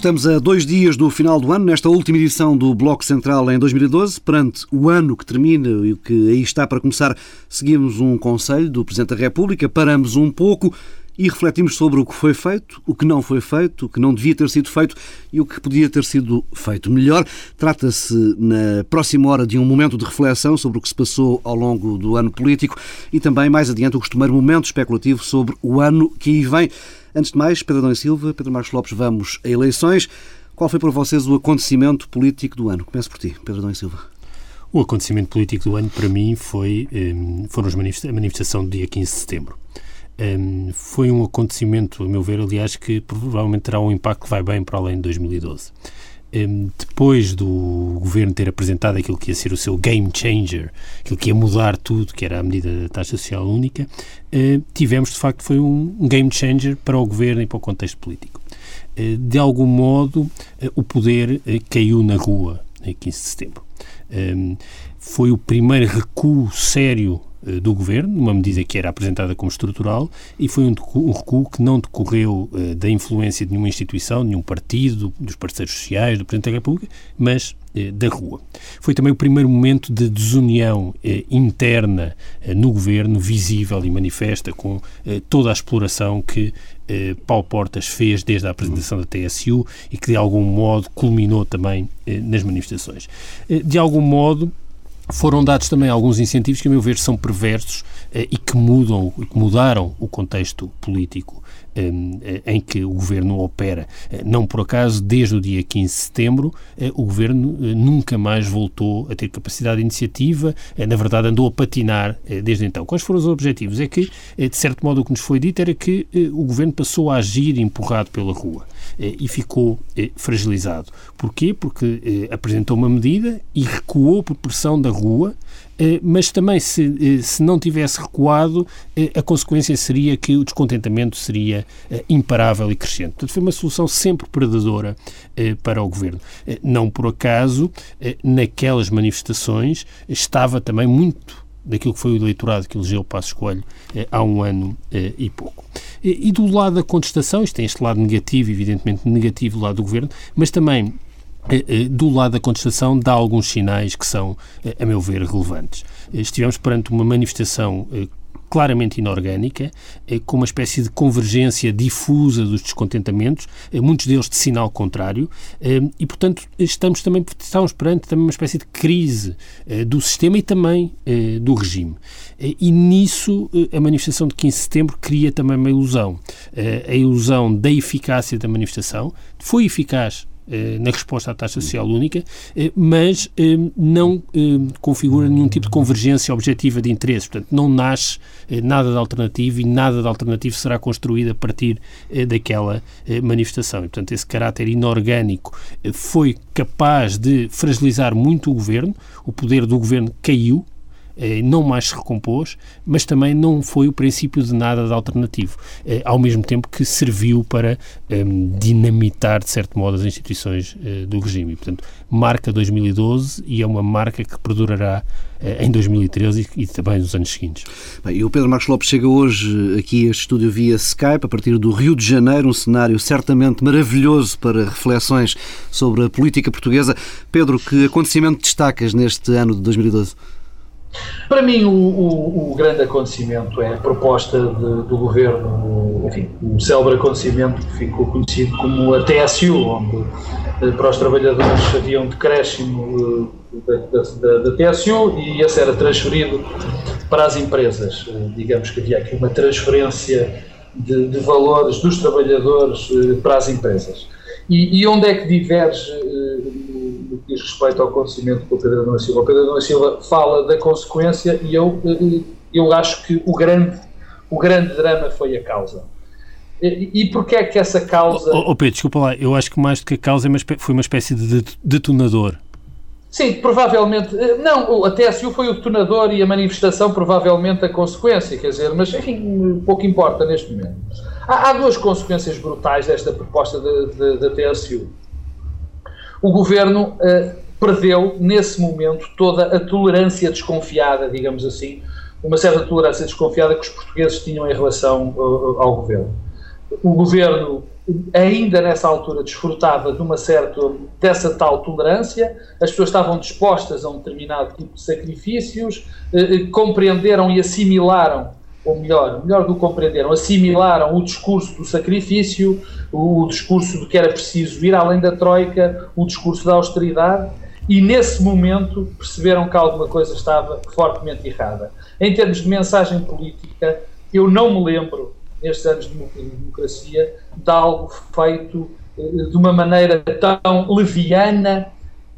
Estamos a dois dias do final do ano, nesta última edição do Bloco Central em 2012. Perante o ano que termina e o que aí está para começar, seguimos um conselho do Presidente da República, paramos um pouco e refletimos sobre o que foi feito, o que não foi feito, o que não devia ter sido feito e o que podia ter sido feito melhor. Trata-se, na próxima hora, de um momento de reflexão sobre o que se passou ao longo do ano político e também, mais adiante, o costumeiro momento especulativo sobre o ano que aí vem. Antes de mais, Pedro Adão Silva, Pedro Marcos Lopes, vamos a eleições. Qual foi para vocês o acontecimento político do ano? Começo por ti, Pedro Adão Silva. O acontecimento político do ano, para mim, foi, um, foram a manifestação do dia 15 de setembro. Um, foi um acontecimento, a meu ver, aliás, que provavelmente terá um impacto que vai bem para além de 2012. Um, depois do governo ter apresentado aquilo que ia ser o seu game changer, aquilo que ia mudar tudo, que era a medida da taxa social única, uh, tivemos, de facto, foi um game changer para o governo e para o contexto político. Uh, de algum modo, o poder caiu na rua em 15 de setembro. Foi o primeiro recuo sério do governo, uma medida que era apresentada como estrutural, e foi um, um recuo que não decorreu uh, da influência de nenhuma instituição, de nenhum partido, dos parceiros sociais, do Presidente da República, mas uh, da rua. Foi também o primeiro momento de desunião uh, interna no governo, visível e manifesta, com toda a exploração que Paulo Portas fez desde a apresentação da TSU e que de algum modo culminou também nas manifestações. De algum modo, foram dados também alguns incentivos que, a meu ver, são perversos eh, e que mudam, que mudaram o contexto político eh, em que o governo opera. Eh, não por acaso, desde o dia 15 de setembro, eh, o governo nunca mais voltou a ter capacidade de iniciativa, na verdade, andou a patinar desde então. Quais foram os objetivos? É que, de certo modo, o que nos foi dito era que o governo passou a agir empurrado pela rua e ficou fragilizado. Porquê? Porque apresentou uma medida e recuou por pressão da rua eh, mas também se, eh, se não tivesse recuado, eh, a consequência seria que o descontentamento seria imparável e crescente. Portanto, foi uma solução sempre predadora para o governo. Não por acaso, naquelas manifestações estava também muito daquilo que foi o eleitorado que elegeu o Passo Escolho há um ano e pouco. E do lado da contestação, isto tem este lado negativo, evidentemente negativo do lado do governo, mas também eh, eh, do lado da contestação dá alguns sinais que são, eh, a meu ver, relevantes. Estivemos perante uma manifestação claramente inorgânica, com uma espécie de convergência difusa dos descontentamentos, muitos deles de sinal contrário, e, portanto, estamos também estamos perante também uma espécie de crise do sistema e também do regime. E nisso a manifestação de 15 de setembro cria também uma ilusão. A ilusão da eficácia da manifestação. Foi eficaz eh, na resposta à taxa social única, eh, mas eh, não configura nenhum tipo de convergência objetiva de interesses. Portanto, não nasce nada de alternativo e nada de alternativo será construído a partir daquela manifestação. E, portanto, esse caráter inorgânico foi capaz de fragilizar muito o governo, o poder do governo caiu, eh, não mais se recompôs, mas também não foi o princípio de nada de alternativo, eh, ao mesmo tempo que serviu para ehm, dinamitar, de certo modo, as instituições eh, do regime. portanto, marca 2012 e é uma marca que perdurará em 2013 e, também nos anos seguintes. Bem, e o Pedro Marcos Lopes chega hoje aqui a este estúdio via Skype, a partir do Rio de Janeiro, um cenário certamente maravilhoso para reflexões sobre a política portuguesa. Pedro, que acontecimento destacas neste ano de 2012? Para mim, o, o, o, grande acontecimento é a proposta de, do governo, enfim, o célebre acontecimento que ficou conhecido como a TSU, onde eh, para os trabalhadores havia um decréscimo eh, da, da, da, TSU e esse era transferido para as empresas. Eh, digamos que havia aqui uma transferência de, de valores dos trabalhadores para as empresas. E, e onde é que diverge diz respeito ao acontecimento com o Pedro Adão Silva. O Pedro Adão Silva fala da consequência e eu, eu acho que o grande, o grande drama foi a causa. E, e porquê é que essa causa... Oh, oh, Pedro, desculpa lá, eu acho que mais do que a causa é foi uma espécie de detonador. Sim, provavelmente. Eh, não, a TSU foi o detonador e a manifestação provavelmente a consequência, quer dizer, mas enfim, pouco importa neste momento. Há, há duas consequências brutais desta proposta da TSU o governo uh, perdeu, nesse momento, toda a tolerância desconfiada, digamos assim, uma certa tolerância desconfiada que os portugueses tinham em relação uh, ao governo. O governo ainda nessa altura desfrutava de uma certa, dessa tal tolerância, as pessoas estavam dispostas a um determinado tipo de sacrifícios, eh, compreenderam e assimilaram, ou melhor, melhor do que compreenderam, assimilaram o discurso do sacrifício, o, discurso de que era preciso ir além da troika, o discurso da austeridade, e nesse momento perceberam que alguma coisa estava fortemente errada. Em termos de mensagem política, eu não me lembro nestes anos de democracia, de algo feito eh, de uma maneira tão leviana,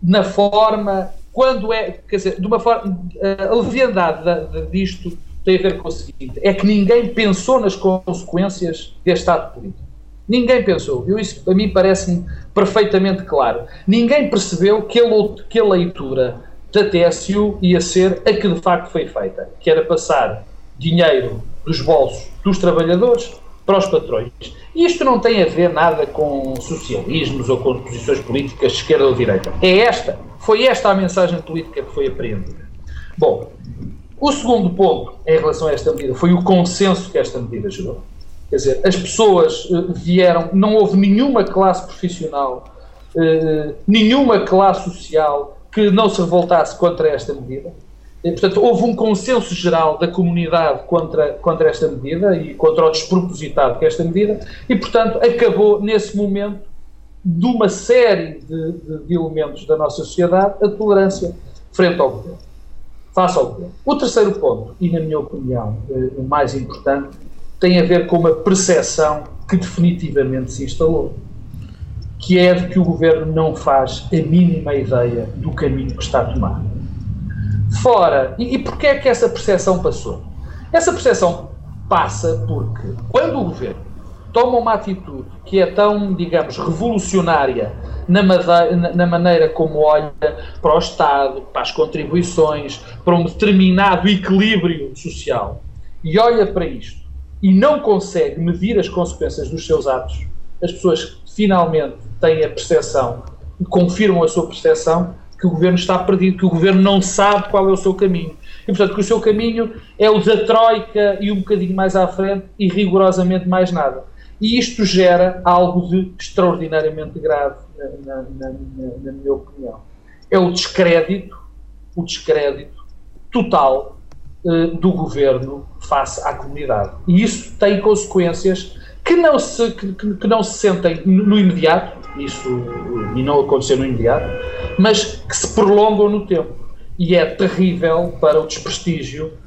na forma, quando é, quer dizer, de uma forma, a leviandade disto tem a ver com o seguinte, é que ninguém pensou nas consequências deste ato político. Ninguém pensou. Eu, isso a mim parece-me perfeitamente claro. Ninguém percebeu que a, que a leitura da TSU ia ser a que de facto foi feita, que era passar dinheiro dos bolsos dos trabalhadores para os patrões. E isto não tem a ver nada com socialismos ou com posições políticas de esquerda ou direita. É esta, foi esta a mensagem política que foi apreendida. Bom, o segundo ponto em relação a esta medida foi o consenso que esta medida gerou. Quer dizer, as pessoas uh, vieram, não houve nenhuma classe profissional, uh, nenhuma classe social que não se revoltasse contra esta medida. Portanto, houve um consenso geral da comunidade contra, contra esta medida e contra o despropositado que é esta medida, e, portanto, acabou nesse momento de uma série de, de, de elementos da nossa sociedade a tolerância frente ao governo, face ao governo. O terceiro ponto, e na minha opinião eh, o mais importante, tem a ver com uma percepção que definitivamente se instalou, que é de que o governo não faz a mínima ideia do caminho que está a tomar fora. E, e porquê é que essa percepção passou? Essa percepção passa porque quando o governo toma uma atitude que é tão, digamos, revolucionária na, madeira, na, maneira como olha para o Estado, para as contribuições, para um determinado equilíbrio social e olha para isto e não consegue medir as consequências dos seus atos, as pessoas finalmente têm a percepção, confirmam a sua percepção que o governo está perdido, que o governo não sabe qual é o seu caminho. E, portanto, que o seu caminho é o da Troika e um bocadinho mais à frente e rigorosamente mais nada. E isto gera algo de extraordinariamente grave, na, na, na, na minha opinião. É o descrédito, o descrédito total uh, do governo face à comunidade. E isso tem consequências que não se, que, que não se sentem no imediato, isso e não aconteceu no imediato, mas que se prolongam no tempo. E é terrível para o desprestígio eh, eh,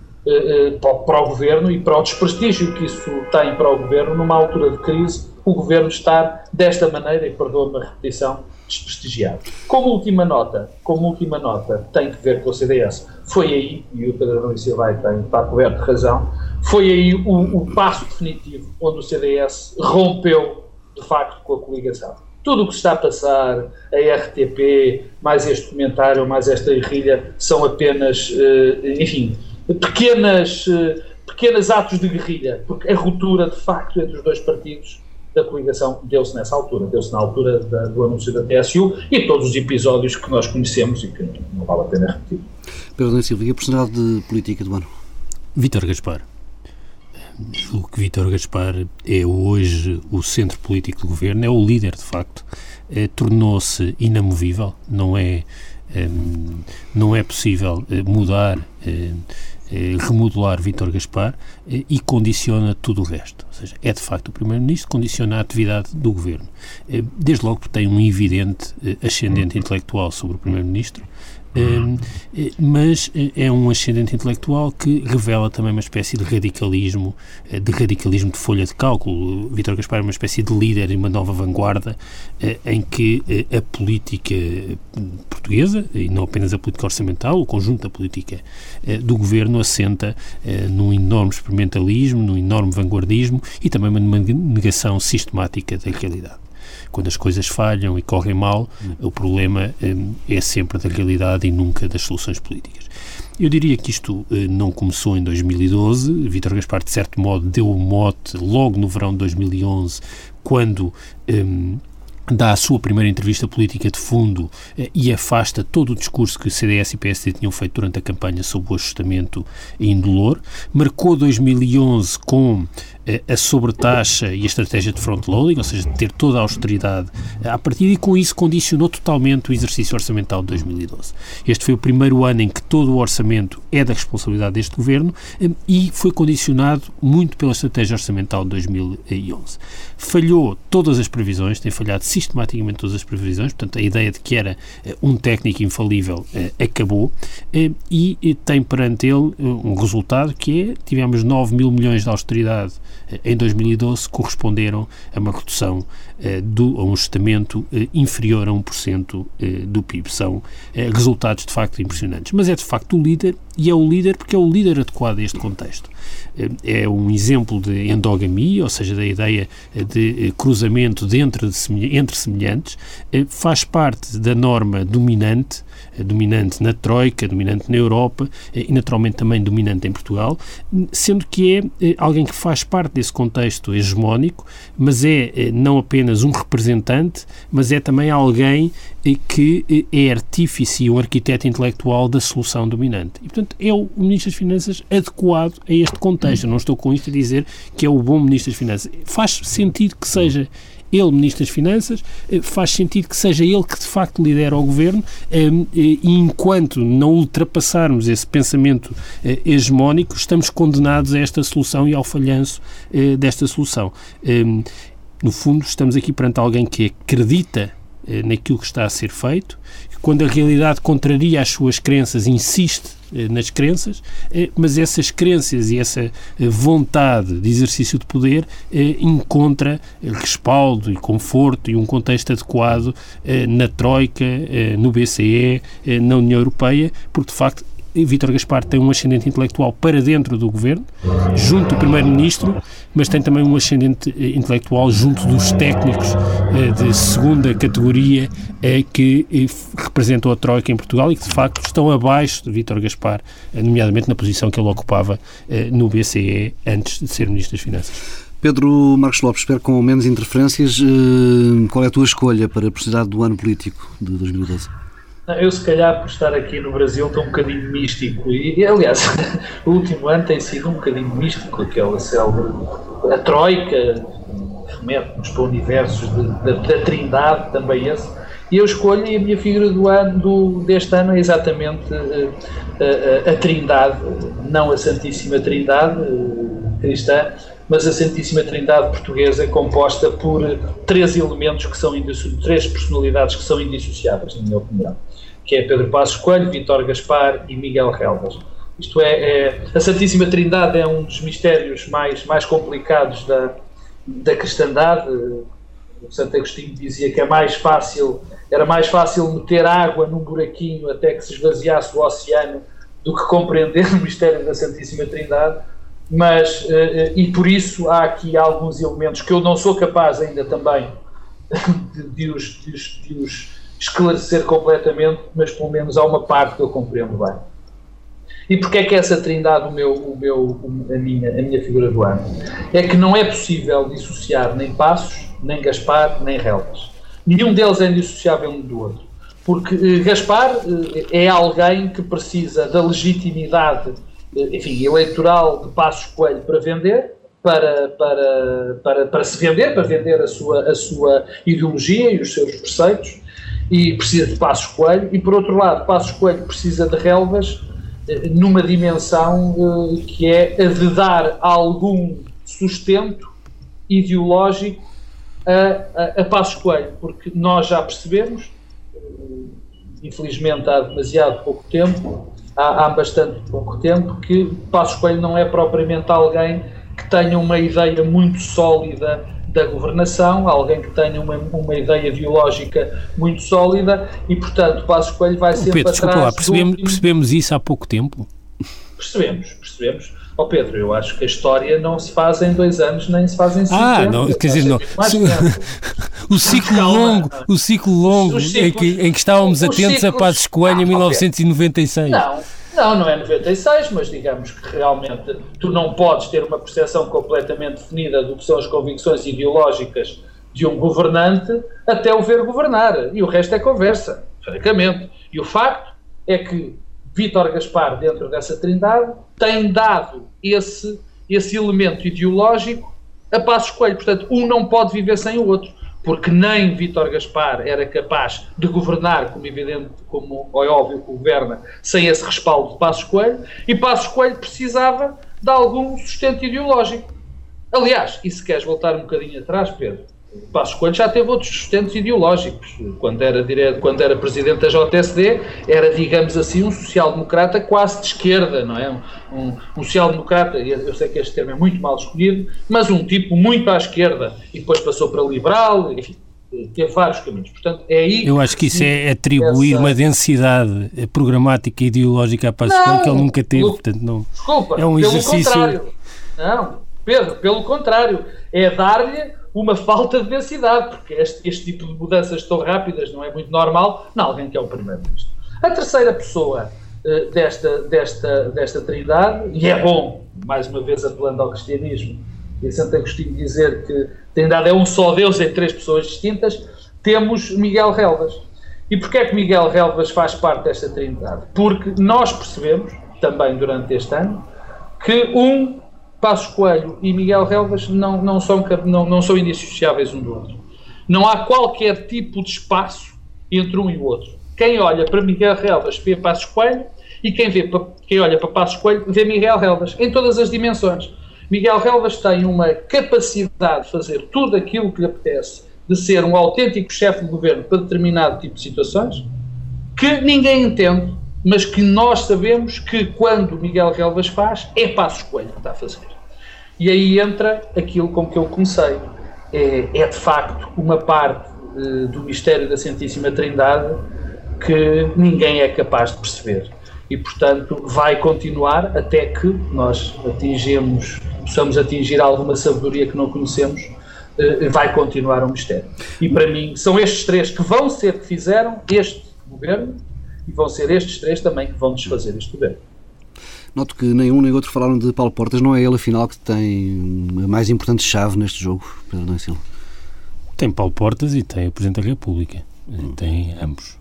para o governo e para o desprestígio que isso tem para o governo numa altura de crise, o governo estar desta maneira, e perdoa-me a repetição, desprestigiado. Como última nota, como última nota, tem que ver com o CDS. Foi aí, e o Pedro Nunes Silva tem, está coberto de razão, foi aí o, o passo definitivo onde o CDS rompeu, de facto, com a coligação tudo o que está a passar, a RTP, mais este comentário, mais esta guerrilha, são apenas, eh, enfim, pequenas, eh, pequenos atos de guerrilha, porque a ruptura, de facto, entre os dois partidos da coligação deu-se nessa altura, deu-se na altura da, do anúncio da TSU e todos os episódios que nós conhecemos e que não vale a pena repetir. Pedro Silva, e a personalidade de política do ano? Vítor Gaspar. Julgo que Vítor Gaspar é hoje o centro político do governo, é o líder de facto, é, tornou-se inamovível, não é, é, não é possível eh, mudar, é, remodelar Vítor Gaspar e condiciona tudo o resto. Ou seja, é de facto o Primeiro-Ministro, condiciona a atividade do governo. Desde logo porque tem um evidente ascendente intelectual sobre o Primeiro-Ministro, eh, mas eh, é um ascendente intelectual que revela também uma espécie de radicalismo, eh, de radicalismo de folha de cálculo. Vítor Gaspar é uma espécie de líder em uma nova vanguarda em que a política portuguesa, e não apenas a política orçamental, o conjunto da política do governo assenta num enorme experimentalismo, num enorme vanguardismo e também uma negação sistemática da realidade quando as coisas falham e correm mal, o problema hum, é sempre da realidade e nunca das soluções políticas. Eu diria que isto eh, não começou em 2012. Vítor Gaspar, de certo modo, deu o mote logo no verão de 2011, quando, hum, dá a sua primeira entrevista política de fundo eh, e afasta todo o discurso que CDS e PSD tinham feito durante a campanha sobre o ajustamento indolor. Marcou 2011 com a sobretaxa e a estratégia de front-loading, ou seja, de ter toda a austeridade à partida, e com isso condicionou totalmente o exercício orçamental de 2012. Este foi o primeiro ano em que todo o orçamento é da responsabilidade deste governo hum, e foi condicionado muito pela estratégia orçamental de 2011. Falhou todas as previsões, tem falhado sistematicamente todas as previsões, portanto, a ideia de que era eh, um técnico infalível eh, acabou hum, e tem perante ele um resultado que é, tivemos 9 mil milhões de austeridade em 2012 corresponderam a uma redução eh, do, a um ajustamento eh, inferior a 1% eh, do PIB. São resultados de facto impressionantes. Mas é de facto o líder e é o líder porque é o líder adequado a este contexto. É um exemplo de endogamia, ou seja, da ideia de cruzamento de, entre semelhantes, faz parte da norma dominante dominante na Troika, dominante na Europa e naturalmente também dominante em Portugal, sendo que é alguém que faz parte desse contexto hegemónico, mas é não apenas um representante, mas é também alguém que é artífice e um arquiteto intelectual da solução dominante. E, portanto, é o Ministro das Finanças adequado a este contexto. Eu não estou com isto a dizer que é o bom Ministro das Finanças. Faz sentido que seja ele Ministro das Finanças, eh, faz sentido que seja ele que de facto lidera o Governo e enquanto não ultrapassarmos esse pensamento hegemónico, estamos condenados a esta solução e ao falhanço desta solução. No fundo, estamos aqui perante alguém que acredita eh, naquilo que está a ser feito, que quando a realidade contraria as suas crenças, insiste eh, nas crenças, eh, mas essas crenças e essa vontade de exercício de poder encontra respaldo e conforto e um contexto adequado na Troika, no BCE, na União Europeia, porque de facto Vítor Gaspar tem um ascendente intelectual para dentro do governo, junto do primeiro-ministro, mas tem também um ascendente eh, intelectual junto dos técnicos eh, de segunda categoria eh, que representam a Troika em Portugal e que de facto estão abaixo de Vítor Gaspar, nomeadamente na posição que ele ocupava no BCE antes de ser Ministro das Finanças. Pedro Marcos Lopes, espero com menos interferências. Qual é a tua escolha para precisar do ano político de 2012? Eu, se calhar, por estar aqui no Brasil, estou um bocadinho místico. E, aliás, o último ano tem sido um bocadinho místico, aquela célebre. A Troika, remete-nos para universos da Trindade, também esse. E eu escolho, e a minha figura do ano, do, deste ano é exatamente a, eh, eh, eh, a Trindade, não a Santíssima Trindade cristã, mas a Santíssima Trindade portuguesa composta por três elementos que são três personalidades que são indissociáveis, na minha opinião que é Pedro Passos Coelho, Vítor Gaspar e Miguel Relvas. Isto é, é, a Santíssima Trindade é um dos mistérios mais, mais complicados da, da cristandade. O Santo Agostinho dizia que é mais fácil, era mais fácil meter água num buraquinho até que se esvaziasse o oceano do que compreender o mistério da Santíssima Trindade. Mas, eh, eh, e por isso há aqui alguns elementos que eu não sou capaz ainda também de, de, os, de, os, de os esclarecer completamente, mas pelo menos há uma parte que eu compreendo bem. E porquê é que essa trindade, o meu, o meu, a, minha, a minha figura do ano? É que não é possível dissociar nem Passos, nem Gaspar, nem Relvas. Nenhum deles é indissociável um do outro. Porque eh, Gaspar eh, é alguém que precisa da legitimidade eh, enfim, eleitoral de Passos Coelho para vender, para, para, para, para se vender, para vender a sua, a sua ideologia e os seus preceitos, e precisa de Passos Coelho, e por outro lado, Passos Coelho precisa de relvas eh, numa dimensão eh, que é a de dar algum sustento ideológico a, a, a Passos Coelho, porque nós já percebemos, eh, infelizmente há demasiado pouco tempo, há, há bastante pouco tempo, que Passos Coelho não é propriamente alguém que tenha uma ideia muito sólida da governação, alguém que tenha uma, uma ideia ideológica muito sólida e, portanto, Passos Coelho vai sempre Pedro, desculpa lá, percebemos, percebemos isso há pouco tempo? Percebemos, percebemos. Ó oh Pedro, eu acho que a história não se faz em dois anos, nem se faz em cinco Ah, não, quer dizer, não. o ciclo longo, o ciclo longo em, que, em que estávamos atentos ciclos, a Passos Coelho ah, em 1996. Não, não, não é 96, mas digamos que realmente tu não podes ter uma percepção completamente definida do que são as convicções ideológicas de um governante até o ver governar. E o resto é conversa, francamente. E o facto é que Vítor Gaspar, dentro dessa trindade, tem dado esse, esse elemento ideológico a passo escolho. Portanto, um não pode viver sem o outro porque nem Vítor Gaspar era capaz de governar, como evidente, como é óbvio que governa, sem esse respaldo de Passos Coelho, e Passos Coelho precisava de algum sustento ideológico. Aliás, e se queres voltar um bocadinho atrás, Pedro, Passos Coelho já teve outros sustentos ideológicos. Quando era, direto, quando era presidente da JSD, era, digamos assim, um social-democrata quase de esquerda, não é? Um, um social-democrata, eu sei que este termo é muito mal escolhido, mas um tipo muito à esquerda e depois passou para liberal, enfim, teve vários caminhos. Portanto, é aí. Eu acho que isso é atribuir essa... uma densidade programática e ideológica a Passos Coelho que ele nunca teve. Pelo, portanto, não, desculpa, é um exercício. Contrário. Não, Pedro, pelo contrário, é dar-lhe uma falta de densidade, porque este, este, tipo de mudanças tão rápidas não é muito normal em alguém que é o primeiro-ministro. A terceira pessoa uh, desta, desta, desta trindade, e é bom, mais uma vez apelando ao cristianismo, e Santo Agostinho dizer que trindade é um só Deus em três pessoas distintas, temos Miguel Relvas. E porquê é que Miguel Relvas faz parte desta trindade? Porque nós percebemos, também durante este ano, que um Passos Coelho e Miguel Relvas não, não, são, não, não são indissociáveis um do outro. Não há qualquer tipo de espaço entre um e o outro. Quem olha para Miguel Relvas vê Passos Coelho e quem, vê, quem olha para Passos Coelho vê Miguel Relvas, em todas as dimensões. Miguel Relvas tem uma capacidade de fazer tudo aquilo que lhe apetece, de ser um autêntico chefe de governo para determinado tipo de situações, que ninguém entende, mas que nós sabemos que quando Miguel Relvas faz, é Passos Coelho que está a fazer. E aí entra aquilo com que eu comecei. É, é de facto uma parte uh, do mistério da Santíssima Trindade que ninguém é capaz de perceber. E, portanto, vai continuar até que nós atingimos, possamos atingir alguma sabedoria que não conhecemos, uh, vai continuar um mistério. E para mim, são estes três que vão ser que fizeram este governo e vão ser estes três também que vão desfazer este governo. Noto que nem um nem outro falaram de Paulo Portas. Não é ele, afinal, que tem a mais importante chave neste jogo, Pedro Silva? Tem Paulo Portas e tem o Presidente da República. Hum. Tem ambos.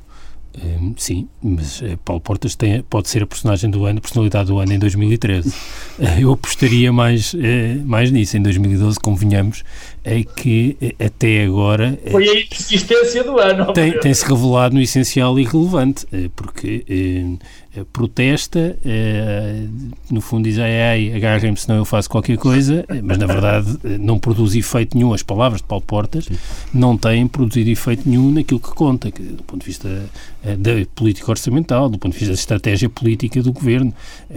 Um, sim, mas uh, Paulo Portas tem, pode ser a personagem do ano, a personalidade do ano em 2013. uh, eu apostaria mais, uh, mais nisso. Em 2012, convenhamos, é que até agora. Foi a insistência do ano. Tem, tem-se revelado no essencial irrelevante, porque protesta, no fundo diz ai ai, agarrem-me senão eu faço qualquer coisa, mas na verdade não produz efeito nenhum. As palavras de Paulo Portas não têm produzido efeito nenhum naquilo que conta, que, do ponto de vista da política orçamental, do ponto de vista da estratégia política do governo.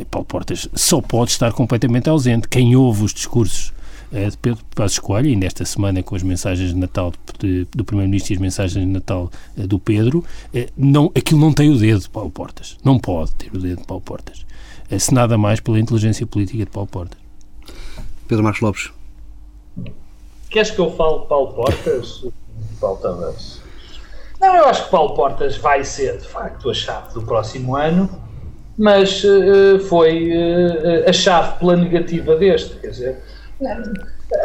Paulo Portas só pode estar completamente ausente. Quem ouve os discursos de Pedro Passos Coelho, ainda esta semana com as mensagens de Natal de, do Primeiro-Ministro e as mensagens de Natal do Pedro, não, aquilo não tem o dedo de Paulo Portas. Não pode ter o dedo de Paulo Portas. Se nada mais pela inteligência política de Paulo Portas. Pedro Marcos Lopes. Queres que eu fale de Paulo Portas? Paulo Tavares. Não, eu acho que Paulo Portas vai ser, de facto, a chave do próximo ano, mas uh, foi uh, a chave pela negativa deste. Quer dizer,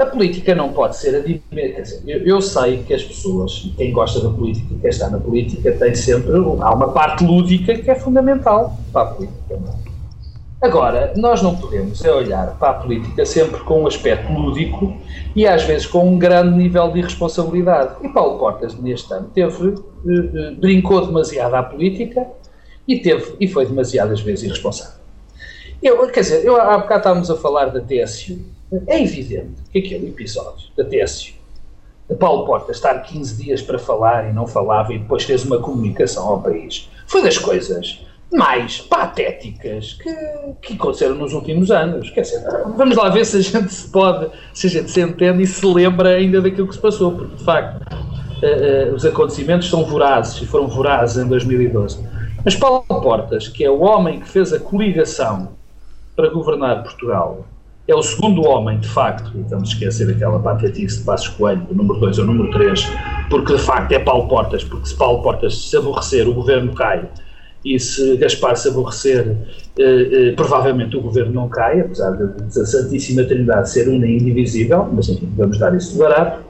a política não pode ser a quer dizer, eu, eu, sei que as pessoas, quem gosta da política, quem está na política, tem sempre há uma parte lúdica que é fundamental para a política. Agora, nós não podemos é olhar para a política sempre com um aspecto lúdico e às vezes com um grande nível de irresponsabilidade. E Paulo Portas, neste ano, teve, uh, brincou demasiado à política e, teve, e foi demasiadas vezes irresponsável. Eu, quer dizer, eu, há bocado estávamos a falar da TSU. É evidente que aquele episódio da TSU, de Paulo Portas estar 15 dias para falar e não falava e depois fez uma comunicação ao país, foi das coisas mais patéticas que, que aconteceram nos últimos anos. Quer dizer, vamos lá ver se a gente se pode, se a gente se entende e se lembra ainda daquilo que se passou, porque de facto uh, uh, os acontecimentos são vorazes e foram vorazes em 2012. Mas Paulo Portas, que é o homem que fez a coligação para governar Portugal, é o segundo homem, de facto, e vamos esquecer aquela patetice de Passos Coelho, do número 2 ou número 3, porque de facto é Paulo Portas, porque se Paulo Portas se aborrecer, o governo cai. E se Gaspar se aborrecer, eh, eh, provavelmente o governo não cai, apesar da Santíssima Trindade ser una e indivisível, mas enfim, vamos dar isso de barato,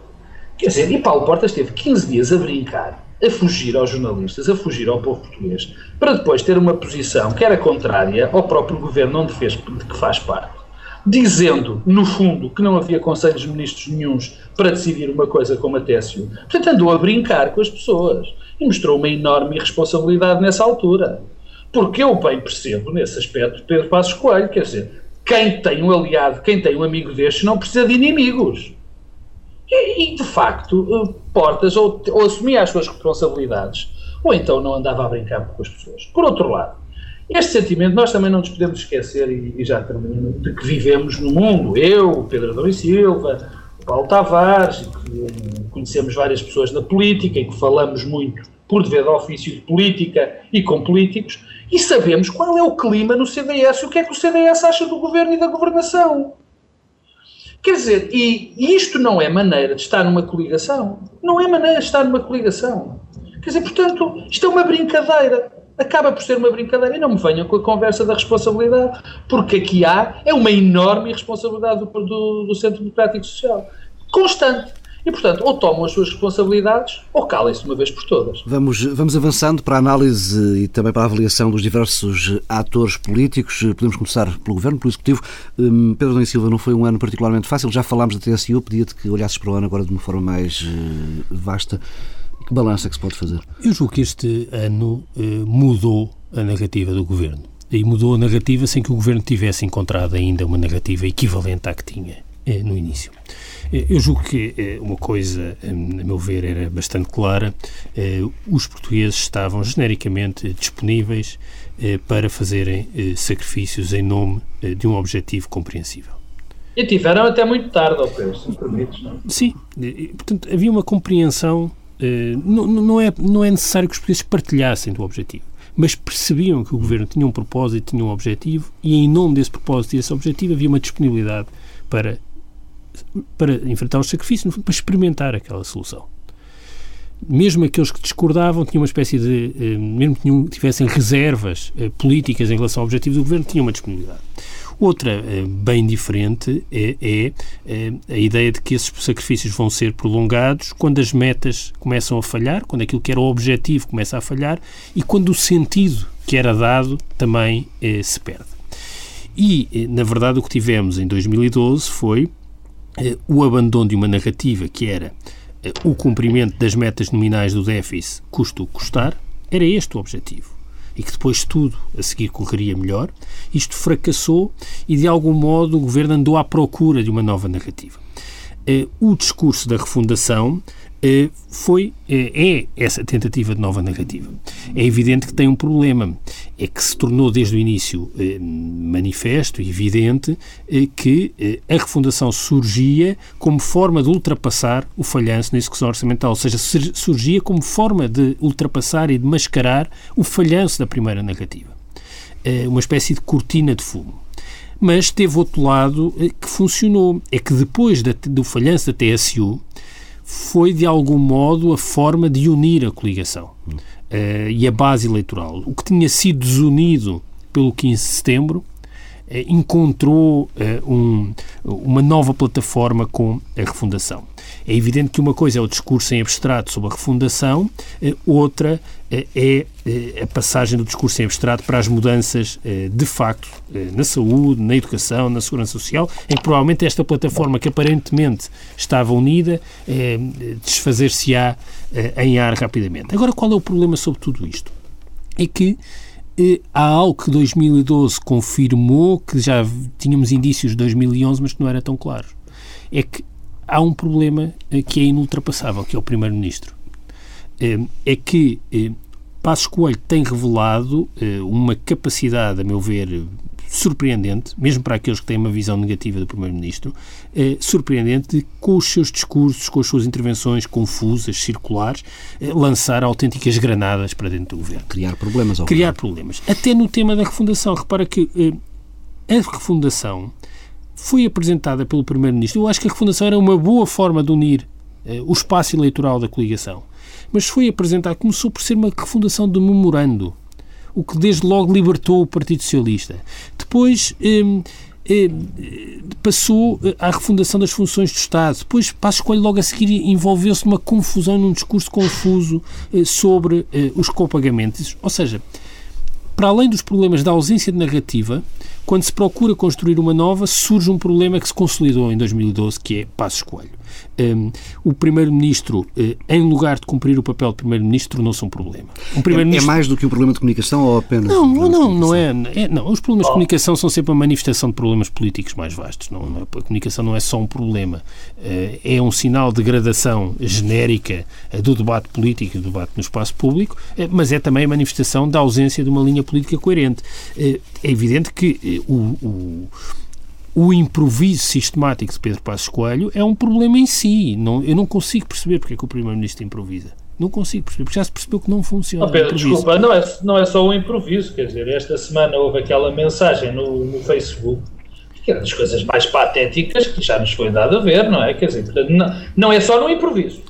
Quer dizer, e Paulo Portas teve 15 dias a brincar, a fugir aos jornalistas, a fugir ao povo português, para depois ter uma posição que era contrária ao próprio governo onde fez, de que faz parte, dizendo, no fundo, que não havia conselhos de ministros nenhums para decidir uma coisa como a TSU. Portanto, andou a brincar com as pessoas e mostrou uma enorme irresponsabilidade nessa altura. Porque eu bem percebo, nesse aspecto, Pedro Passos Coelho, quer dizer, quem tem um aliado, quem tem um amigo destes, não precisa de inimigos. E, e, de facto, eh, Portas ou, ou assumia as suas responsabilidades, ou então não andava a brincar com as pessoas. Por outro lado, este sentimento nós também não nos podemos esquecer, e, e já termino, de que vivemos no mundo. Eu, Pedro Adão e Silva, Paulo Tavares, que eh, conhecemos várias pessoas na política e que falamos muito por dever de ofício de política e com políticos, e sabemos qual é o clima no CDS e o que é que o CDS acha do governo e da governação. Quer dizer, e, isto não é maneira de estar numa coligação. Não é maneira de estar numa coligação. Quer dizer, portanto, isto é uma brincadeira. Acaba por ser uma brincadeira. E não me venham com a conversa da responsabilidade. Porque aqui há é uma enorme irresponsabilidade do, do, do Centro Democrático Social. Constante. E, portanto, ou tomam as suas responsabilidades ou calem-se uma vez por todas. Vamos, vamos avançando para a análise e também para a avaliação dos diversos atores políticos. Podemos começar pelo Governo, pelo Executivo. Hum, Pedro Domingos Silva, não foi um ano particularmente fácil. Já falámos da TSU, pedia-te que olhasses para o ano agora de uma forma mais eh, vasta. Que é que se pode fazer? Eu julgo que este ano eh, mudou a narrativa do Governo. E mudou a narrativa sem que o Governo tivesse encontrado ainda uma narrativa equivalente à que tinha eh, no início. Eu julgo que eh, uma coisa, a meu ver, era bastante clara: eh, os portugueses estavam genericamente disponíveis eh, para fazerem sacrifícios em nome de um objetivo compreensível. E tiveram até muito tarde, ao se permites, não? Sim, portanto, havia uma compreensão. Não, não, é, não é necessário que os portugueses partilhassem do objetivo mas percebiam que o governo tinha um propósito, tinha um objetivo, e em nome desse propósito e desse objetivo havia uma disponibilidade para para enfrentar os sacrifícios, para experimentar aquela solução. Mesmo aqueles que discordavam tinham uma espécie de, eh, mesmo que tivessem reservas eh, políticas em relação ao objetivo do governo, tinham uma disponibilidade. Outra eh, bem diferente é, é, a ideia de que esses sacrifícios vão ser prolongados quando as metas começam a falhar, quando aquilo que era o objetivo começa a falhar e quando o sentido que era dado também se perde. E, na verdade, o que tivemos em 2012 foi eh, o abandono de uma narrativa que era eh, o cumprimento das metas nominais do déficit, custo custar, era este o objetivo. E que depois tudo a seguir correria melhor. Isto fracassou e, de algum modo, o governo andou à procura de uma nova narrativa. Eh, o discurso da refundação foi, eh, é essa tentativa de nova narrativa. É evidente que tem um problema, é que se tornou desde o início eh, manifesto e evidente que a refundação surgia como forma de ultrapassar o falhanço na execução orçamental, ou seja, surgia como forma de ultrapassar e de mascarar o falhanço da primeira narrativa. Uma espécie de cortina de fumo mas teve outro lado que funcionou. É que depois do falhanço da TSU, foi, de algum modo, a forma de unir a coligação uh, e a base eleitoral. O que tinha sido desunido pelo 15 de setembro encontrou uh, um, uma nova plataforma com a refundação. É evidente que uma coisa é o discurso em abstrato sobre a refundação, outra é a passagem do discurso em abstrato para as mudanças de facto na saúde, na educação, na segurança social, em que provavelmente esta plataforma que aparentemente estava unida desfazer-se-á em ar rapidamente. Agora, qual é o problema sobre tudo isto? É que há algo que 2012 confirmou, que já tínhamos indícios de 2011, mas que não era tão claro. É que há um problema que é inultrapassável, que é o Primeiro-Ministro. É que Passos Coelho tem revelado eh, uma capacidade, a meu ver, surpreendente, mesmo para aqueles que têm uma visão negativa do Primeiro-Ministro, eh, surpreendente de, com os seus discursos, com as suas intervenções confusas, circulares, eh, lançar autênticas granadas para dentro do governo. Criar problemas. Ao Criar governo. problemas. Até no tema da refundação. Repara que a refundação foi apresentada pelo Primeiro-Ministro. Eu acho que a refundação era uma boa forma de unir o espaço eleitoral da coligação mas foi apresentado, começou por ser uma refundação de memorando, o que desde logo libertou o Partido Socialista. Depois, hum, eh, passou eh, à refundação das funções do Estado. Depois, Passos Coelho, logo a seguir, envolveu-se numa confusão, num discurso confuso sobre os copagamentos. Ou seja, para além dos problemas da ausência de narrativa, quando se procura construir uma nova, surge um problema que se consolidou em 2012, que é Passos Coelho. Um, o Primeiro-Ministro, uh, em lugar de cumprir o papel de Primeiro-Ministro, tornou-se um problema. Um é, é, mais do que um problema de comunicação ou apenas. Não, um não, não é, é, Não, os problemas de comunicação são sempre a manifestação de problemas políticos mais vastos. Não, não, a comunicação não é só um problema. Uh, é um sinal de gradação genérica uh, do debate político e do debate no espaço público, mas é também a manifestação da ausência de uma linha política coerente. é evidente que o, o o improviso sistemático de Pedro Passos Coelho é um problema em si. Não, eu não consigo perceber porque é que o Primeiro-Ministro improvisa. Não consigo perceber, porque já se percebeu que não funciona. Oh, Pedro, desculpa, não é, não é só um improviso, quer dizer, esta semana houve aquela mensagem no, no Facebook que era das coisas mais patéticas que já nos foi dado a ver, não é? Quer dizer, não, não é só no improviso.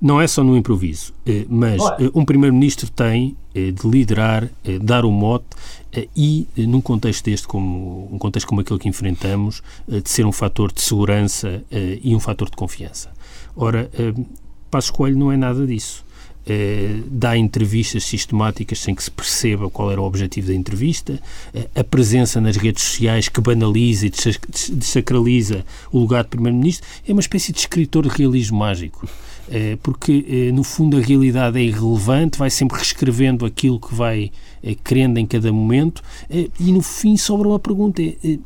Não é só no improviso, eh, mas é. Eh, um Primeiro-Ministro tem eh, de liderar, dar o mote e, num contexto deste, como um contexto como aquele que enfrentamos, de ser um fator de segurança e um fator de confiança. Ora, Passos Coelho não é nada disso. dá entrevistas sistemáticas sem que se perceba qual era o objetivo da entrevista, a presença nas redes sociais que banaliza e desacraliza o lugar de Primeiro-Ministro, é uma espécie de escritor de realismo mágico. Eh, porque eh, no fundo a realidade é irrelevante, vai sempre reescrevendo aquilo que vai eh, querendo em cada momento e no fim sobra uma pergunta: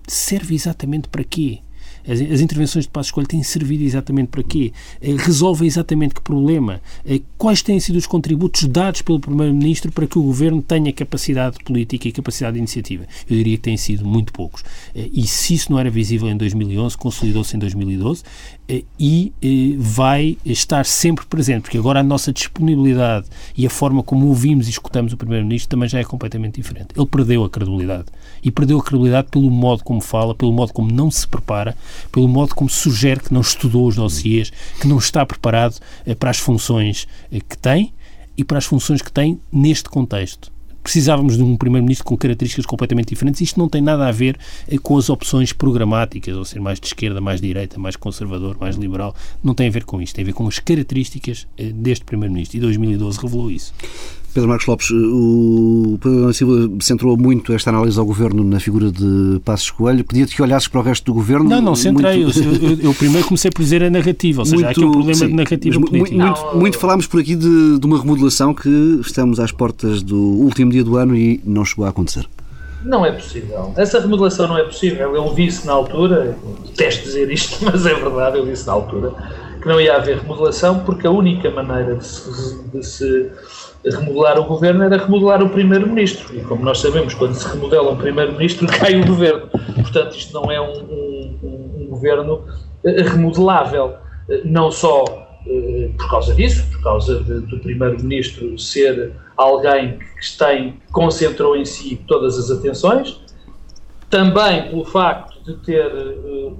serve exatamente para quê? As, intervenções de Passo Escolha têm servido exatamente para quê? Resolvem exatamente que problema? Quais têm sido os contributos dados pelo Primeiro-Ministro para que o Governo tenha capacidade política e capacidade de iniciativa? Eu diria que têm sido muito poucos. E se isso não era visível em 2011, consolidou-se em 2012 e vai estar sempre presente, porque agora a nossa disponibilidade e a forma como ouvimos e escutamos o Primeiro-Ministro também já é completamente diferente. Ele perdeu a credibilidade. E perdeu a credibilidade pelo modo como fala, pelo modo como não se prepara, pelo modo como sugere que não estudou os dossiers, que não está preparado eh, para as funções eh, que tem e para as funções que tem neste contexto precisávamos de um Primeiro-Ministro com características completamente diferentes. Isto não tem nada a ver eh, com as opções programáticas, ou ser mais de esquerda, mais de direita, mais conservador, mais liberal. Não tem a ver com isto. Tem a ver com as características deste Primeiro-Ministro. E 2012 revelou isso. Pedro Marcos Lopes, o Pedro Silva centrou muito esta análise ao Governo na figura de Passos Coelho. Pedia-te que olhasses para o resto do Governo. Não, não, centrei. Muito... Eu, eu, eu, primeiro comecei por dizer a narrativa, ou seja, muito, há aqui um problema sim, de narrativa política. Muito, muito, falámos por aqui de, de uma remodelação que estamos às portas do último dia do ano e não chegou a acontecer. Não é possível. Essa remodelação não é possível. Eu disse na altura, detesto dizer isto, mas é verdade, eu disse na altura, que não ia haver remodelação porque a única maneira de se, de se remodelar o governo era remodelar o primeiro-ministro. E como nós sabemos, quando se remodela um primeiro-ministro, cai o governo. Portanto, isto não é um, um, um governo eh, remodelável. Eh, não só eh, por causa disso, por causa de, do primeiro-ministro ser alguém que tem, concentrou em si todas as atenções, também pelo facto de ter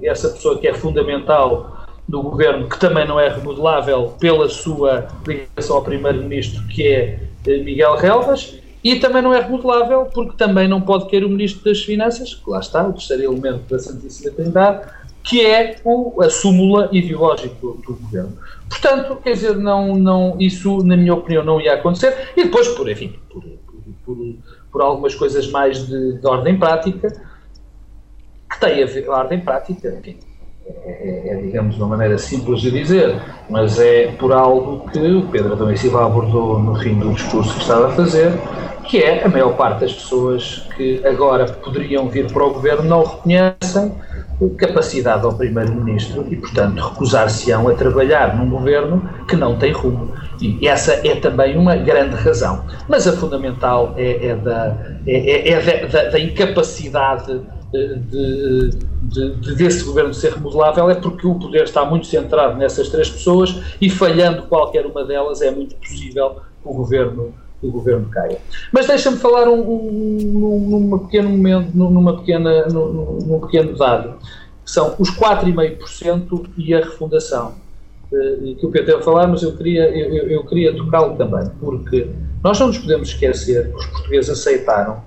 essa pessoa que é fundamental do governo, que também não é remodelável pela sua ligação ao primeiro-ministro, que é eh, Miguel Relvas, e também não é remodelável porque também não pode querer o ministro das Finanças, que lá está, o terceiro elemento da Santíssima Trindade, que é o, a súmula ideológica do, do, governo. Portanto, quer dizer, não, não, isso, na minha opinião, não ia acontecer. E depois, por, enfim, por, por, por algumas coisas mais de, de ordem prática, que têm a ver, a ordem prática, enfim, é, é, digamos, uma maneira simples de dizer, mas é por algo que o Pedro Adão e Silva abordou no fim do discurso que estava a fazer, que é a maior parte das pessoas que agora poderiam vir para o governo não reconhecem capacidade ao Primeiro-Ministro e, portanto, recusar-se-ão a trabalhar num governo que não tem rumo. E essa é também uma grande razão. Mas a fundamental é, é da, é, é, é da, da, incapacidade de, de, de, desse governo ser remodelável é porque o poder está muito centrado nessas três pessoas e falhando qualquer uma delas é muito possível que o governo, o governo caia. Mas deixa-me falar um, um, numa pequeno momento, numa pequena, num, num pequeno dado, que são os 4,5% e a refundação. Eh, que o Pedro falar, mas eu queria, eu, eu queria tocá-lo também, porque nós não nos podemos esquecer que os portugueses aceitaram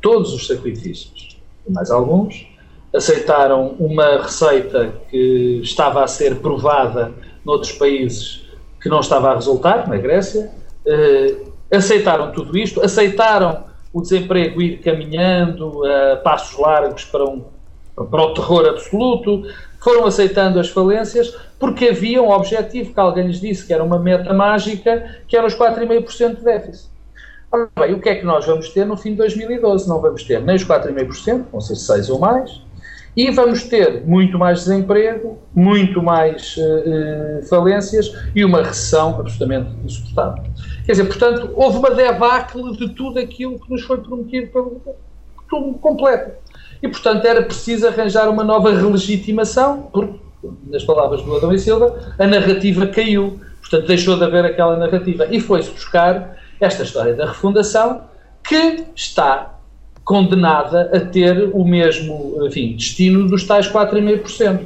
todos os sacrifícios mais alguns, aceitaram uma receita que estava a ser provada noutros países que não estava a resultar, na Grécia, uh, aceitaram tudo isto, aceitaram o desemprego ir caminhando a passos largos para, um, para o terror absoluto, foram aceitando as falências porque havia um objetivo que alguém lhes disse que era uma meta mágica, que era os 4,5% de déficit. Ora bem, o que é que nós vamos ter no fim de 2012? Não vamos ter nem os 4,5%, vão ser 6 ou mais, e vamos ter muito mais desemprego, muito mais uh, falências e uma recessão absolutamente insuportável. Quer dizer, portanto, houve uma debacle de tudo aquilo que nos foi prometido pelo governo. Tudo completo. E, portanto, era preciso arranjar uma nova relegitimação, porque, nas palavras do Adão e Silva, a narrativa caiu. Portanto, deixou de haver aquela narrativa. E foi-se buscar esta história da refundação, que está condenada a ter o mesmo enfim, destino dos tais 4,5%,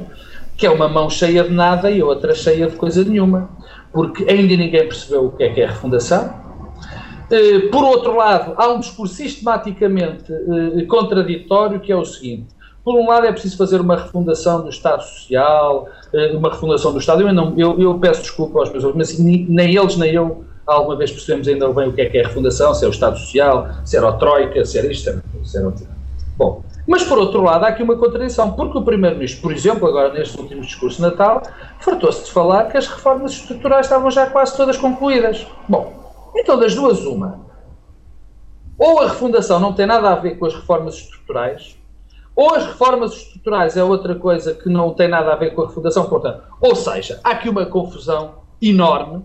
que é uma mão cheia de nada e outra cheia de coisa nenhuma, porque ainda ninguém percebeu o que é que é refundação. Eh, por outro lado, há um discurso sistematicamente eh, contraditório que é o seguinte: por um lado, é preciso fazer uma refundação do Estado Social, eh, uma refundação do Estado. Eu, não, eu, eu peço desculpa às pessoas, mas nem eles nem eu alguma vez percebemos ainda bem o que é que é a refundação, se é o Estado Social, se era o Troika, se era isto, se era outro. Bom, mas por outro lado há aqui uma contradição, porque o Primeiro-Ministro, por exemplo, agora neste último discurso de Natal, fartou-se de falar que as reformas estruturais estavam já quase todas concluídas. Bom, então das duas uma. Ou a refundação não tem nada a ver com as reformas estruturais, ou as reformas estruturais é outra coisa que não tem nada a ver com a refundação, portanto, ou seja, há aqui uma confusão enorme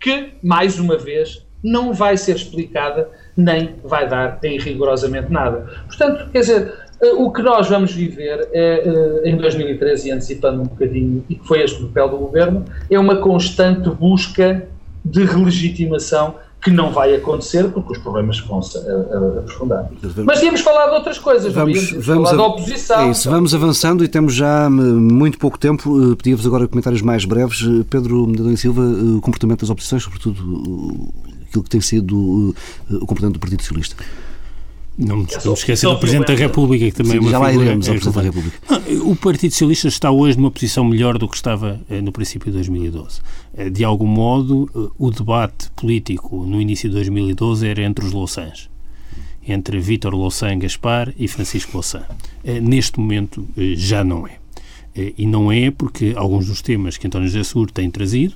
que, mais uma vez, não vai ser explicada nem vai dar em rigorosamente nada. Portanto, quer dizer, eh, o que nós vamos viver é, eh, em 2013, e antecipando um bocadinho, e que foi este papel do governo, é uma constante busca de relegitimação que não vai acontecer porque os problemas vão-se aprofundar. Mas tínhamos falado de outras coisas, vamos, não vamos falar da oposição. É isso, vamos avançando e temos já muito pouco tempo. Eh, pedia-vos agora comentários mais breves. Eh, Pedro Medellín Silva, eh, o comportamento das oposições, sobretudo aquilo que tem sido o comportamento do Partido Socialista. Não me esquecer do Presidente da República, que também Sim, é uma já lá iremos ao Presidente da República. Não, o Partido Socialista está hoje numa posição melhor do que estava eh, no princípio de 2012. Eh, de algum modo, eh, o debate político no início de 2012 era entre os Louçãs. Entre Vítor Louçã Gaspar e Francisco Louçã. Neste momento, já não é. E não é porque alguns dos temas que António José Seguro tem trazido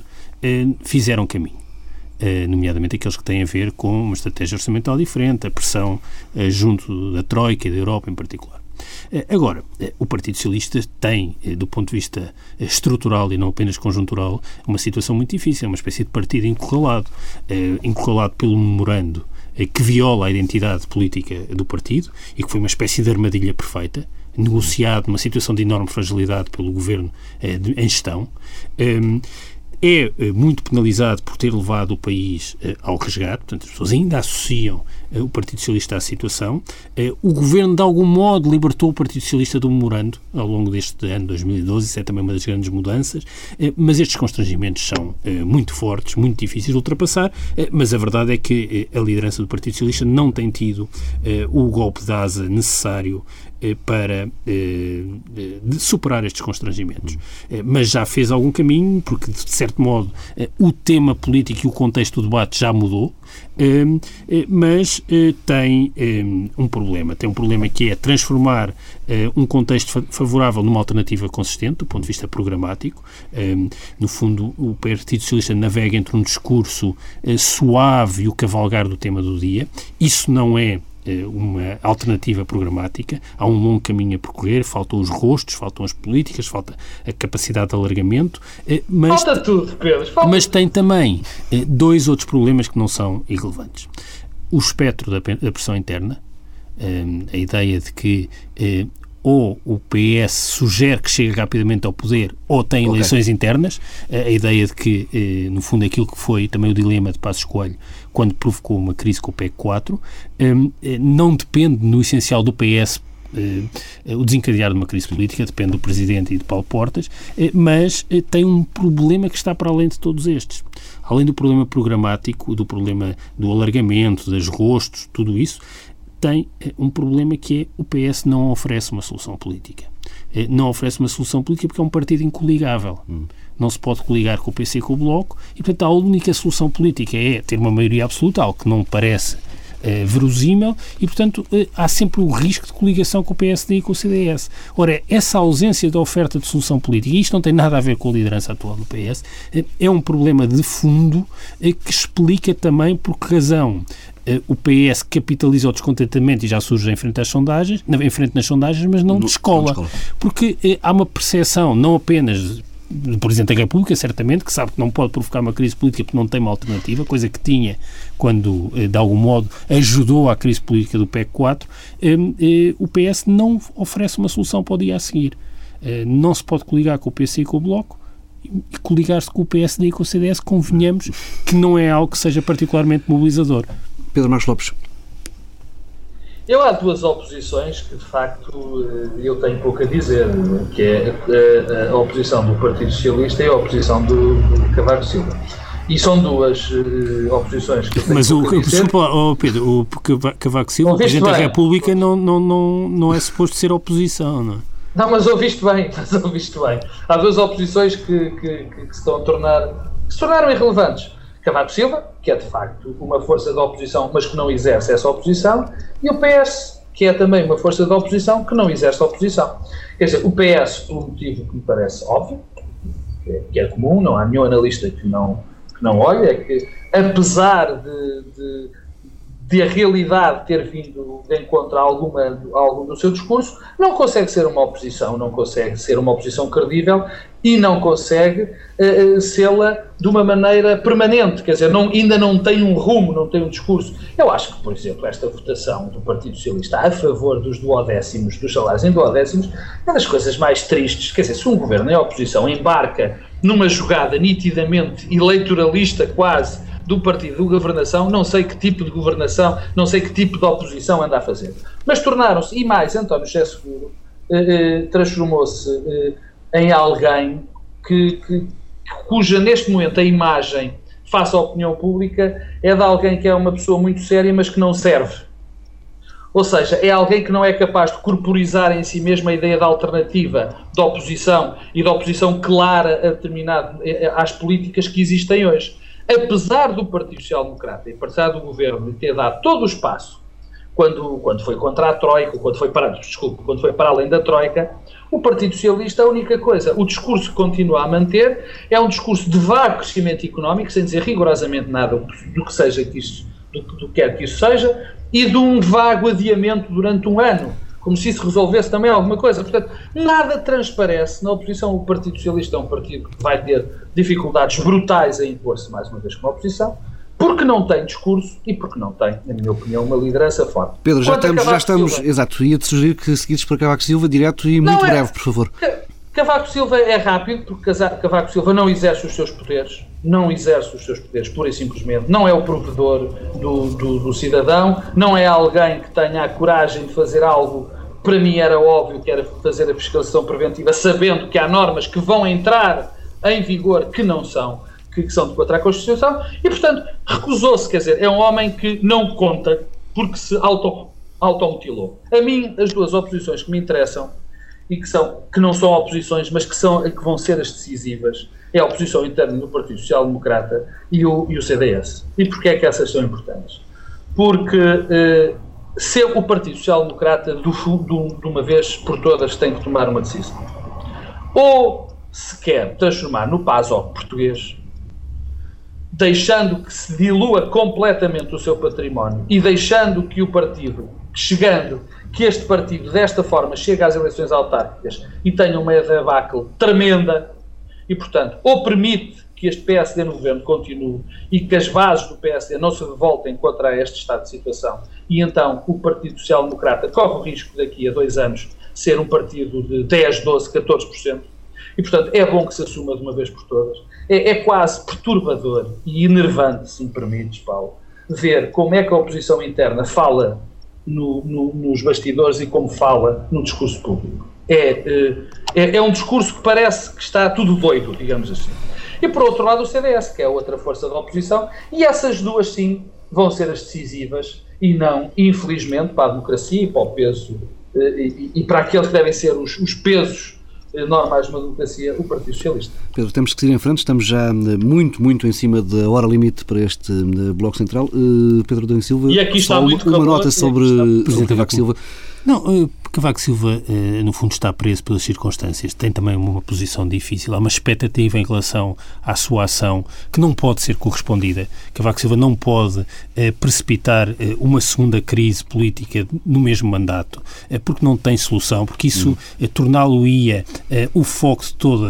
fizeram caminho. Eh, nomeadamente aqueles que têm a ver com uma estratégia orçamental diferente, a pressão eh, junto da Troika e da Europa em particular. Eh, agora, o Partido Socialista tem, do ponto de vista estrutural e não apenas conjuntural, uma situação muito difícil, uma espécie de partido encurralado, encurralado pelo memorando que viola a identidade política do partido e que foi uma espécie de armadilha perfeita, negociado numa situação de enorme fragilidade pelo governo em gestão. É eh, muito penalizado por ter levado o país eh, ao resgate, portanto, as pessoas ainda associam o Partido Socialista à situação. O governo, de algum modo, libertou o Partido Socialista do memorando ao longo deste ano 2012, isso é também uma das grandes mudanças, mas estes constrangimentos são muito fortes, muito difíceis de ultrapassar, mas a verdade é que a liderança do Partido Socialista não tem tido o golpe de asa necessário eh, para eh, superar estes constrangimentos. Eh, mas já fez algum caminho, porque, de certo modo, o tema político e o contexto do debate já mudou, mas tem um problema. Tem um problema que é transformar um contexto favorável numa alternativa consistente, do ponto de vista programático. No fundo, o Partido Socialista navega entre um discurso suave e o cavalgar do tema do dia. Isso não é eh, uma alternativa programática. Há um longo caminho a percorrer, faltam os rostos, faltam as políticas, falta a capacidade de alargamento. Eh, mas, falta tudo, Pedro. Falta... Mas tem também eh, dois outros problemas que não são irrelevantes. O espectro da pressão interna, a ideia de que ou o PS sugere que chegue rapidamente ao poder ou tem okay. eleições internas, a ideia de que, no fundo, aquilo que foi também o dilema de Passos Coelho quando provocou uma crise com o PEC 4, hum, eh, não depende, no essencial, do PS eh, o desencadear de uma crise política depende do Presidente e de Paulo Portas, eh, mas tem um problema que está para além de todos estes. Além do problema programático, do problema do alargamento, das rostos, tudo isso, tem um problema que é o PS não oferece uma solução política. não oferece uma solução política porque é um partido incoligável. Hum. Não se pode coligar com o PC e com o Bloco e, portanto, a única solução política é ter uma maioria absoluta, algo que não parece eh, verosímil e, portanto, eh, há sempre o risco de coligação com o PSD e com o CDS. Ora, essa ausência de oferta de solução política, e isto não tem nada a ver com a liderança atual do PS, eh, é um problema de fundo que explica também por que razão o PS capitaliza o descontentamento e já surge em frente às sondagens, em frente nas sondagens, mas não, descola. não descola. Porque há uma percepção, não apenas do Presidente da República, certamente, que sabe que não pode provocar uma crise política porque não tem uma alternativa, coisa que tinha quando, eh, de algum modo, ajudou à crise política do PEC 4, eh, eh, o PS não oferece uma solução para o dia a seguir. Não se pode coligar com o PC e com o Bloco, e coligar-se com o PSD e com o CDS, convenhamos que não é algo que seja particularmente mobilizador. Pedro Marcos Lopes. Eu há duas oposições que de facto eh, eu tenho pouco a dizer, que é a, oposição do Partido Socialista e a oposição do, do Cavaco Silva. E são duas uh, oposições que Mas o, desculpa, oh Pedro, o Cavaco Silva, o Presidente bem. da República, não, não, não, não é suposto ser oposição, não é? Não, mas ouviste bem, mas ouviste bem. Há duas oposições que, que, que, que se estão a tornar, que se tornaram irrelevantes. Cavaco Silva, que é de facto uma força da oposição, mas que não exerce essa oposição, e o PS, que é também uma força da oposição que não exerce a oposição. Quer dizer, o PS, por um motivo que me parece óbvio, que é, que é comum, não há nenhum analista que não, que não olhe, é que apesar de, de de a realidade ter vindo de encontro a, alguma, a algum do seu discurso, não consegue ser uma oposição, não consegue ser uma oposição credível e não consegue uh, sê-la de uma maneira permanente, quer dizer, não, ainda não tem um rumo, não tem um discurso. Eu acho que, por exemplo, esta votação do Partido Socialista a favor dos duodécimos, dos salários em duodécimos, é das coisas mais tristes, quer dizer, se um governo em oposição embarca numa jogada nitidamente eleitoralista quase, do partido de governação, não sei que tipo de governação, não sei que tipo de oposição anda a fazer. Mas tornaram-se, e mais, António José Seguro eh, eh, transformou-se eh, em alguém que, que, cuja neste momento a imagem face à opinião pública é de alguém que é uma pessoa muito séria, mas que não serve. Ou seja, é alguém que não é capaz de corporizar em si mesmo a ideia da alternativa, da oposição e da oposição clara a determinado, às políticas que existem hoje apesar do Partido Social Democrata e apesar do governo ter dado todo o espaço quando, quando foi contra a Troika, quando foi para, desculpe, quando foi para além da Troika, o Partido Socialista, a única coisa, o discurso que continua a manter é um discurso de vago crescimento económico, sem dizer rigorosamente nada do que seja que isso, do, do que quer que isso seja, e de um vago adiamento durante um ano como se isso resolvesse também alguma coisa. Portanto, nada transparece. Na oposição, o Partido Socialista é um partido que vai ter dificuldades brutais em impor-se mais uma vez como oposição, porque não tem discurso e porque não tem, na minha opinião, uma liderança forte. Pedro, já estamos, já estamos, Silva, exato, ia-te sugerir que seguisses para Cavaco Silva direto e muito é, breve, por favor. Cavaco Silva é rápido, porque Cavaco Silva não exerce os seus poderes, não exerce os seus poderes pura e simplesmente, não é o provedor do, do, do, cidadão, não é alguém que tenha a coragem de fazer algo. Para mim era óbvio que era fazer a fiscalização preventiva, sabendo que há normas que vão entrar em vigor que não são, que, são de contra a Constituição, e portanto recusou-se, quer dizer, é um homem que não conta porque se auto, automutilou. A mim, as duas oposições que me interessam e que, são, que não são oposições, mas que, são, que vão ser as decisivas, é a oposição interna do Partido Social Democrata e o, e o CDS. E porquê é que essas são importantes? Porque eh, se o Partido Social Democrata, do, do, de uma vez por todas, tem que tomar uma decisão. Ou se quer transformar no PASOK português, deixando que se dilua completamente o seu património e deixando que o partido, chegando que este partido, desta forma, chegue às eleições autárquicas e tenha uma debacle tremenda e, portanto, ou permite que este PSD no governo continue e que as bases do PSD não se revoltem contra este estado de situação e então o Partido Social Democrata corre o risco daqui a dois anos ser um partido de 10, 12, 14%. E, portanto, é bom que se assuma de uma vez por todas. É, é quase perturbador e enervante, se me permites, Paulo, ver como é que a oposição interna fala no, no, nos bastidores e como fala no discurso público. É, eh, é, é, um discurso que parece que está tudo doido, digamos assim. E por outro lado o CDS, que é outra força da oposição, e essas duas sim vão ser as decisivas e não, infelizmente, para a democracia e para o peso e, e, para aqueles que devem ser os, os pesos normais de uma democracia, o Partido Socialista. Pedro, temos que seguir em frente, estamos já muito, muito em cima da hora limite para este Bloco Central. Pedro Domingos Silva, e aqui está uma, uma nota sobre, sobre Cavaco Silva. Não, Cavaco Silva, eh, no fundo, está preso pelas circunstâncias. Tem também uma posição difícil. Há uma expectativa em relação à sua ação que não pode ser correspondida. Cavaco Silva não pode eh, precipitar eh, uma segunda crise política no mesmo mandato, porque não tem solução, porque isso hum. torná-lo-ia o foco de todo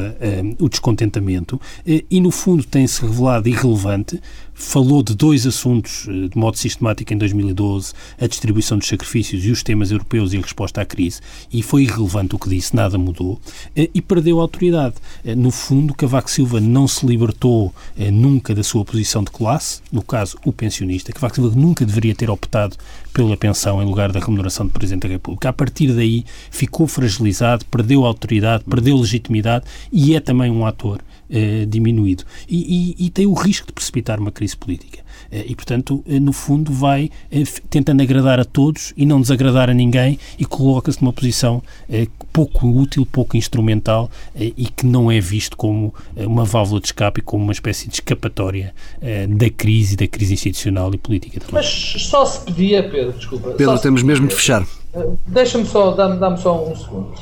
o descontentamento e, no fundo, tem-se revelado irrelevante falou de dois assuntos eh, de modo sistemático em 2012, a distribuição dos sacrifícios e os temas europeus e a resposta à crise, e foi irrelevante o que disse, nada mudou, eh, e perdeu a autoridade. Eh, no fundo, Cavaco Silva não se libertou nunca da sua posição de classe, no caso, o pensionista. Cavaco Silva nunca deveria ter optado pela pensão em lugar da remuneração de Presidente da República. A partir daí, ficou fragilizado, perdeu autoridade, perdeu legitimidade e é também um ator eh, diminuído. E, e, e, tem o risco de precipitar uma crise política. Eh, e, portanto, eh, no fundo, vai tentando agradar a todos e não desagradar a ninguém e coloca-se numa posição pouco útil, pouco instrumental e que não é visto como uma válvula de escape e como uma espécie de escapatória da crise, da crise institucional e política. Também. Mas só se pedia, Pedro, desculpa. Pedro, temos mesmo de fechar. Deixa-me só, dá-me dá só um segundo.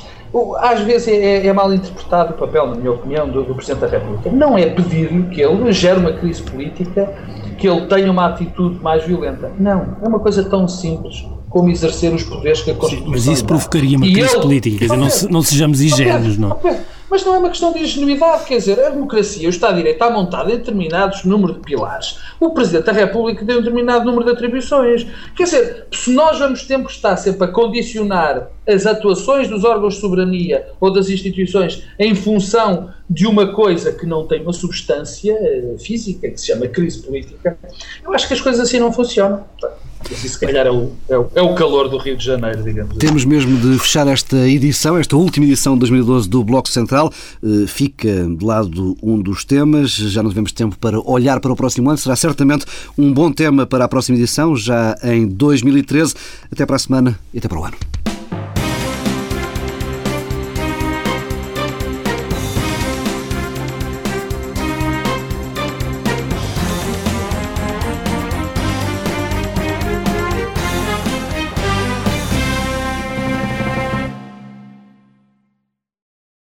Às vezes é, é, mal interpretado o papel, na minha opinião, do, do Presidente da República. Não é pedir-lhe que ele gere uma crise política, que ele tenha uma atitude mais violenta. Não. É uma coisa tão simples como exercer os poderes que a Constituição Sim, Mas isso provocaria uma crise ele, política. Quer dizer, não, não sejamos ingênuos, não. Mas não é uma questão de ingenuidade, quer dizer, a democracia, o Estado de Direito está montado em determinados número de pilares. O Presidente da República tem um determinado número de atribuições. Quer dizer, se nós vamos que estar sempre a condicionar as atuações dos órgãos de soberania ou das instituições em função de uma coisa que não tem uma substância eh, física, que se chama crise política, eu acho que as coisas assim não funcionam. Esse, se calhar, é o, é, o, é o calor do Rio de Janeiro, digamos assim. Temos mesmo de fechar esta edição, esta última edição de 2012 do Bloco Central. Uh, fica de lado um dos temas, já não tivemos tempo para olhar para o próximo ano, será certamente um bom tema para a próxima edição, já em 2013. Até para a semana e até para o ano.